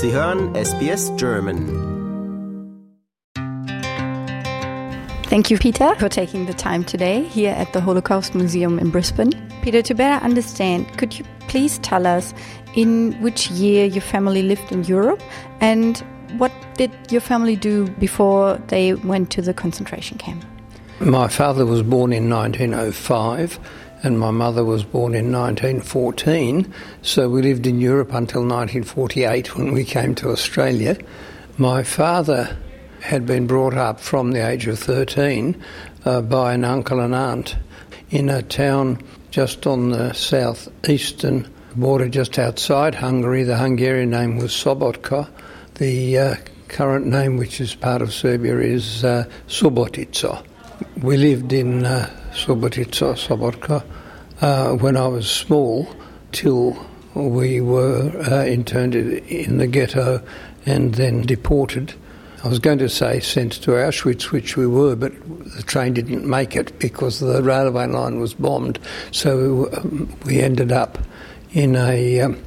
Sie hören SBS German. Thank you, Peter, for taking the time today here at the Holocaust Museum in Brisbane. Peter, to better understand, could you please tell us in which year your family lived in Europe and what did your family do before they went to the concentration camp? My father was born in 1905 and my mother was born in 1914, so we lived in Europe until 1948 when we came to Australia. My father had been brought up from the age of 13 uh, by an uncle and aunt in a town just on the southeastern border, just outside Hungary. The Hungarian name was Szabadka. The uh, current name, which is part of Serbia, is uh, Subotica. We lived in uh, Subotica, Szabadka, uh, when I was small, till we were uh, interned in the ghetto and then deported. I was going to say sent to Auschwitz, which we were, but the train didn't make it because the railway line was bombed. So um, we ended up in a um,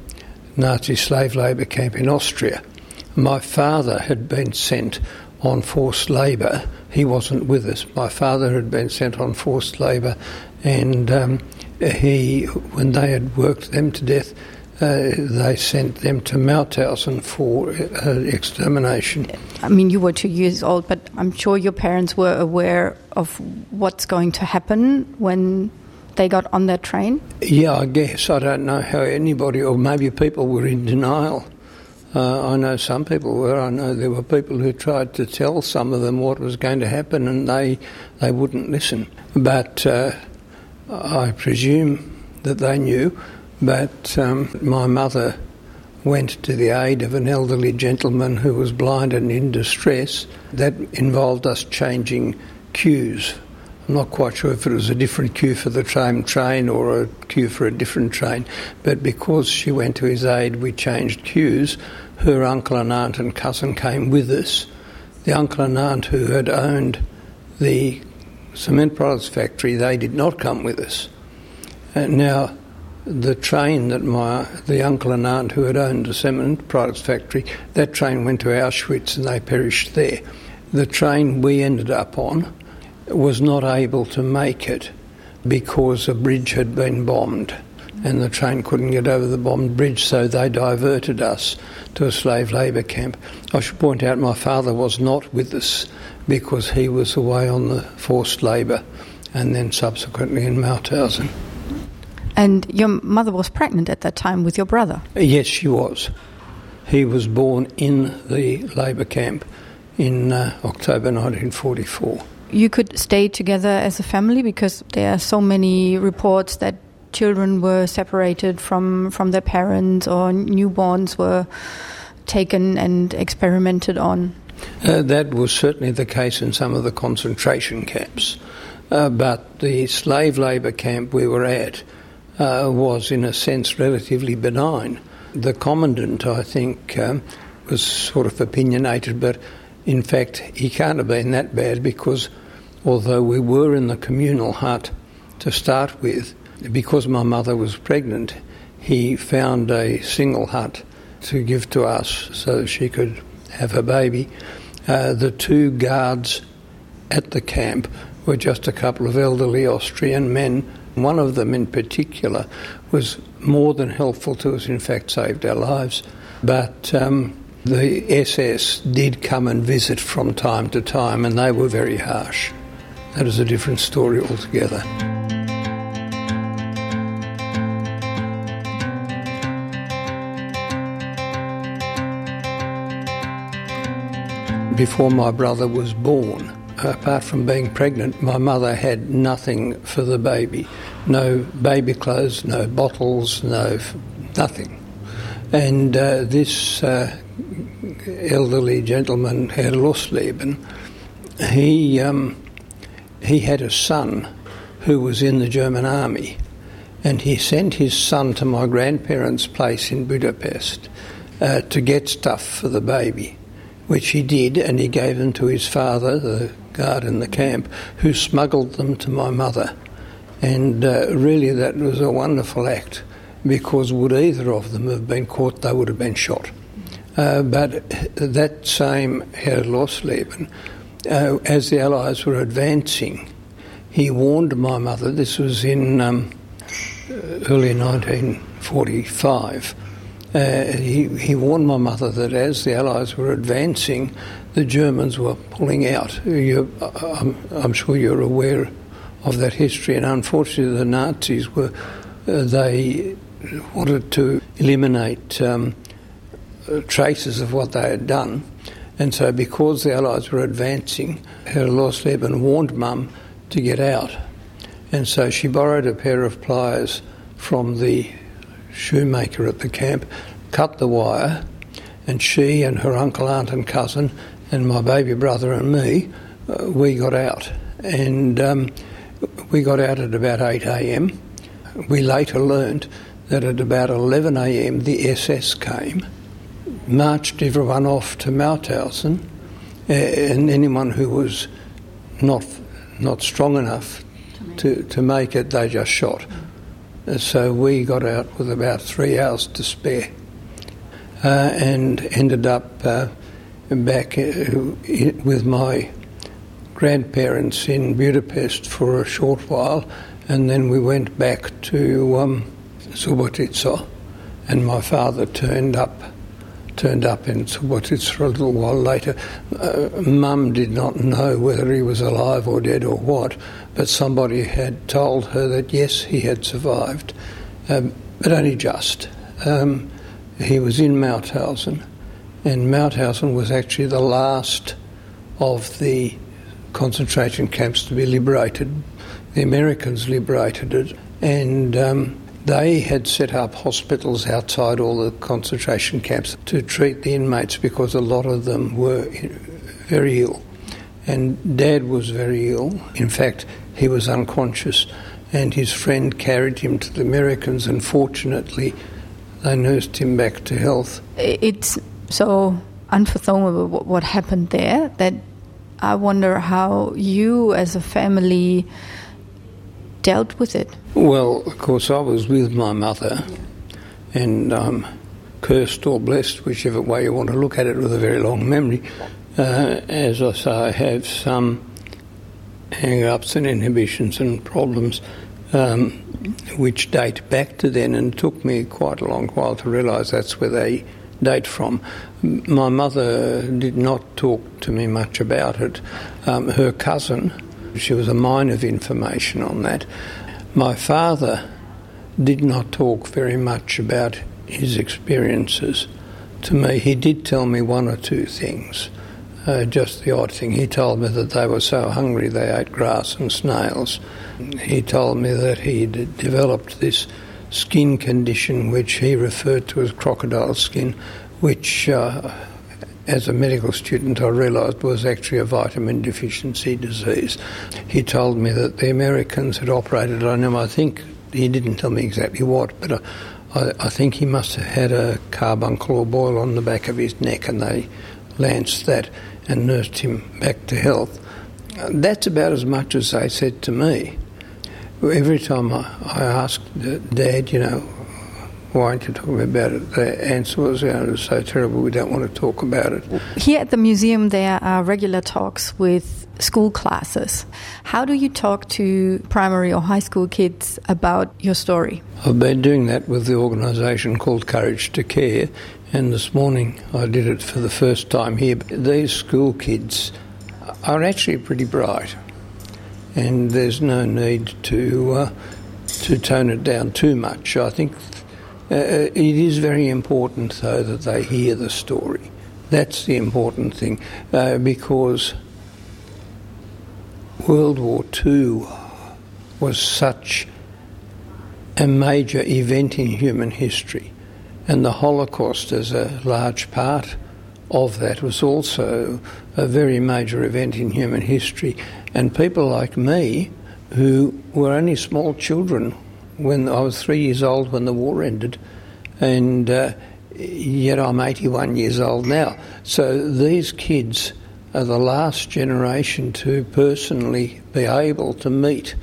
Nazi slave labour camp in Austria. My father had been sent on forced labour. He wasn't with us. My father had been sent on forced labour, and um, he, when they had worked them to death, uh, they sent them to Mauthausen for uh, extermination. I mean, you were two years old, but I'm sure your parents were aware of what's going to happen when they got on that train? Yeah, I guess. I don't know how anybody, or maybe people were in denial. Uh, I know some people were. I know there were people who tried to tell some of them what was going to happen, and they they wouldn't listen. But uh, I presume that they knew. But um, my mother went to the aid of an elderly gentleman who was blind and in distress. That involved us changing queues. I'm not quite sure if it was a different queue for the tram train or a queue for a different train, but because she went to his aid, we changed queues. Her uncle and aunt and cousin came with us. The uncle and aunt who had owned the cement products factory, they did not come with us. And now, the train that my the uncle and aunt who had owned the cement products factory, that train went to Auschwitz and they perished there. The train we ended up on was not able to make it because a bridge had been bombed and the train couldn't get over the bombed bridge, so they diverted us to a slave labour camp. I should point out my father was not with us because he was away on the forced labour and then subsequently in Mauthausen. And your mother was pregnant at that time with your brother? Yes, she was. He was born in the labour camp in uh, October 1944. You could stay together as a family because there are so many reports that children were separated from, from their parents or newborns were taken and experimented on. Uh, that was certainly the case in some of the concentration camps. Uh, but the slave labour camp we were at uh, was, in a sense, relatively benign. The commandant, I think, um, was sort of opinionated, but in fact, he can't have been that bad because although we were in the communal hut to start with, because my mother was pregnant, he found a single hut to give to us so she could have her baby. Uh, the two guards at the camp were just a couple of elderly Austrian men. One of them, in particular, was more than helpful to us, in fact, saved our lives. But um, the SS did come and visit from time to time, and they were very harsh. That is a different story altogether. Before my brother was born, apart from being pregnant, my mother had nothing for the baby. No baby clothes, no bottles, no nothing. And uh, this uh, elderly gentleman, Herr Lossleben, he, um, he had a son who was in the German army. And he sent his son to my grandparents' place in Budapest uh, to get stuff for the baby which he did, and he gave them to his father, the guard in the camp, who smuggled them to my mother. And uh, really, that was a wonderful act because would either of them have been caught, they would have been shot. Uh, but that same Herr Lossleben, uh, as the Allies were advancing, he warned my mother, this was in um, early 1945, uh, he, he warned my mother that as the Allies were advancing, the Germans were pulling out. You, I'm, I'm, sure you're aware of that history, and unfortunately, the Nazis were uh, they wanted to eliminate um, traces of what they had done. And so, because the Allies were advancing, Herr Lossleben warned Mum to get out. And so she borrowed a pair of pliers from the shoemaker at the camp, cut the wire, and she and her uncle, aunt, and cousin, and my baby brother and me, uh, we got out. And um, we got out at about 8 a.m. We later learned that at about 11 a.m. the SS came marched everyone off to Mauthausen, uh, and anyone who was not not strong enough to, to make it, they just shot. Uh, so we got out with about three hours to spare, uh, and ended up uh, back uh, with my grandparents in Budapest for a short while, and then we went back to um, Subotica, and my father turned up turned up in Subotic for a little while later. Uh, Mum did not know whether he was alive or dead or what, but somebody had told her that yes, he had survived, um, but only just. Um, he was in Mauthausen, and Mauthausen was actually the last of the concentration camps to be liberated. The Americans liberated it, and um, they had set up hospitals outside all the concentration camps to treat the inmates because a lot of them were very ill. And Dad was very ill. In fact, he was unconscious, and his friend carried him to the Americans, and fortunately, they nursed him back to health. It's so unfathomable what happened there that I wonder how you, as a family, dealt with it? Well, of course, I was with my mother, and um, cursed or blessed, whichever way you want to look at it, with a very long memory. Uh, as I say, I have some hang ups and inhibitions and problems um, which date back to then, and took me quite a long while to realise that's where they date from. My mother did not talk to me much about it. Um, her cousin, she was a mine of information on that. My father did not talk very much about his experiences to me. He did tell me one or two things, uh, just the odd thing. He told me that they were so hungry they ate grass and snails. He told me that he'd developed this skin condition which he referred to as crocodile skin, which uh, as a medical student, I realised was actually a vitamin deficiency disease. He told me that the Americans had operated on him. I think he didn't tell me exactly what, but uh, I, I, think he must have had a carbuncle or boil on the back of his neck, and they lanced that and nursed him back to health. That's about as much as they said to me. Every time I, I asked Dad, you know, why aren't you talking about it? The answer was, oh, it's so terrible, we don't want to talk about it. Here at the museum, there are regular talks with school classes. How do you talk to primary or high school kids about your story? I've been doing that with the organisation called Courage to Care, and this morning I did it for the first time here. These school kids are actually pretty bright, and there's no need to. Uh, to tone it down too much. I think it is very important, though, that they hear the story. That's the important thing, uh, because World War II was such a major event in human history, and the Holocaust, as a large part of that, was also a very major event in human history. And people like me, who were only small children when I was three years old when the war ended, and uh, yet I'm 81 years old now. So these kids are the last generation to personally be able to meet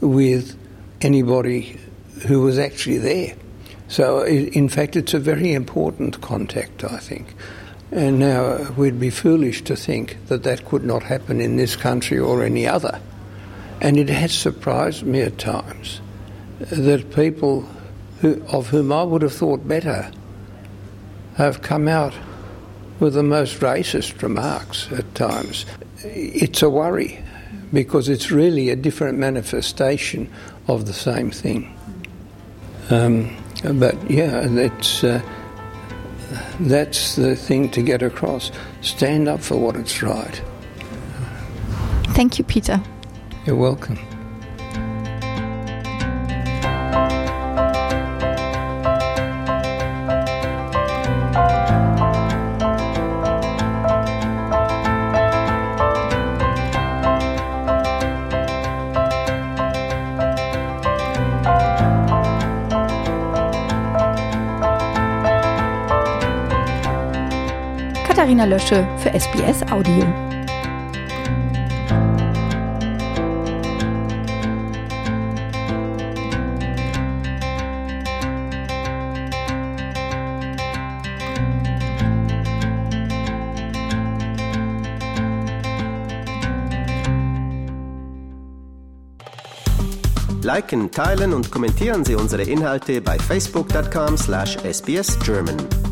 with anybody who was actually there. So, in fact, it's a very important contact, I think. And now we'd be foolish to think that that could not happen in this country or any other. And it has surprised me at times that people who, of whom I would have thought better have come out with the most racist remarks at times. It's a worry because it's really a different manifestation of the same thing. Um, but yeah, that's, uh, that's the thing to get across. Stand up for what it's right. Thank you, Peter. You're welcome. Katharina Lösche für SBS Audio. Liken, teilen und kommentieren Sie unsere Inhalte bei facebook.com/sbsgerman.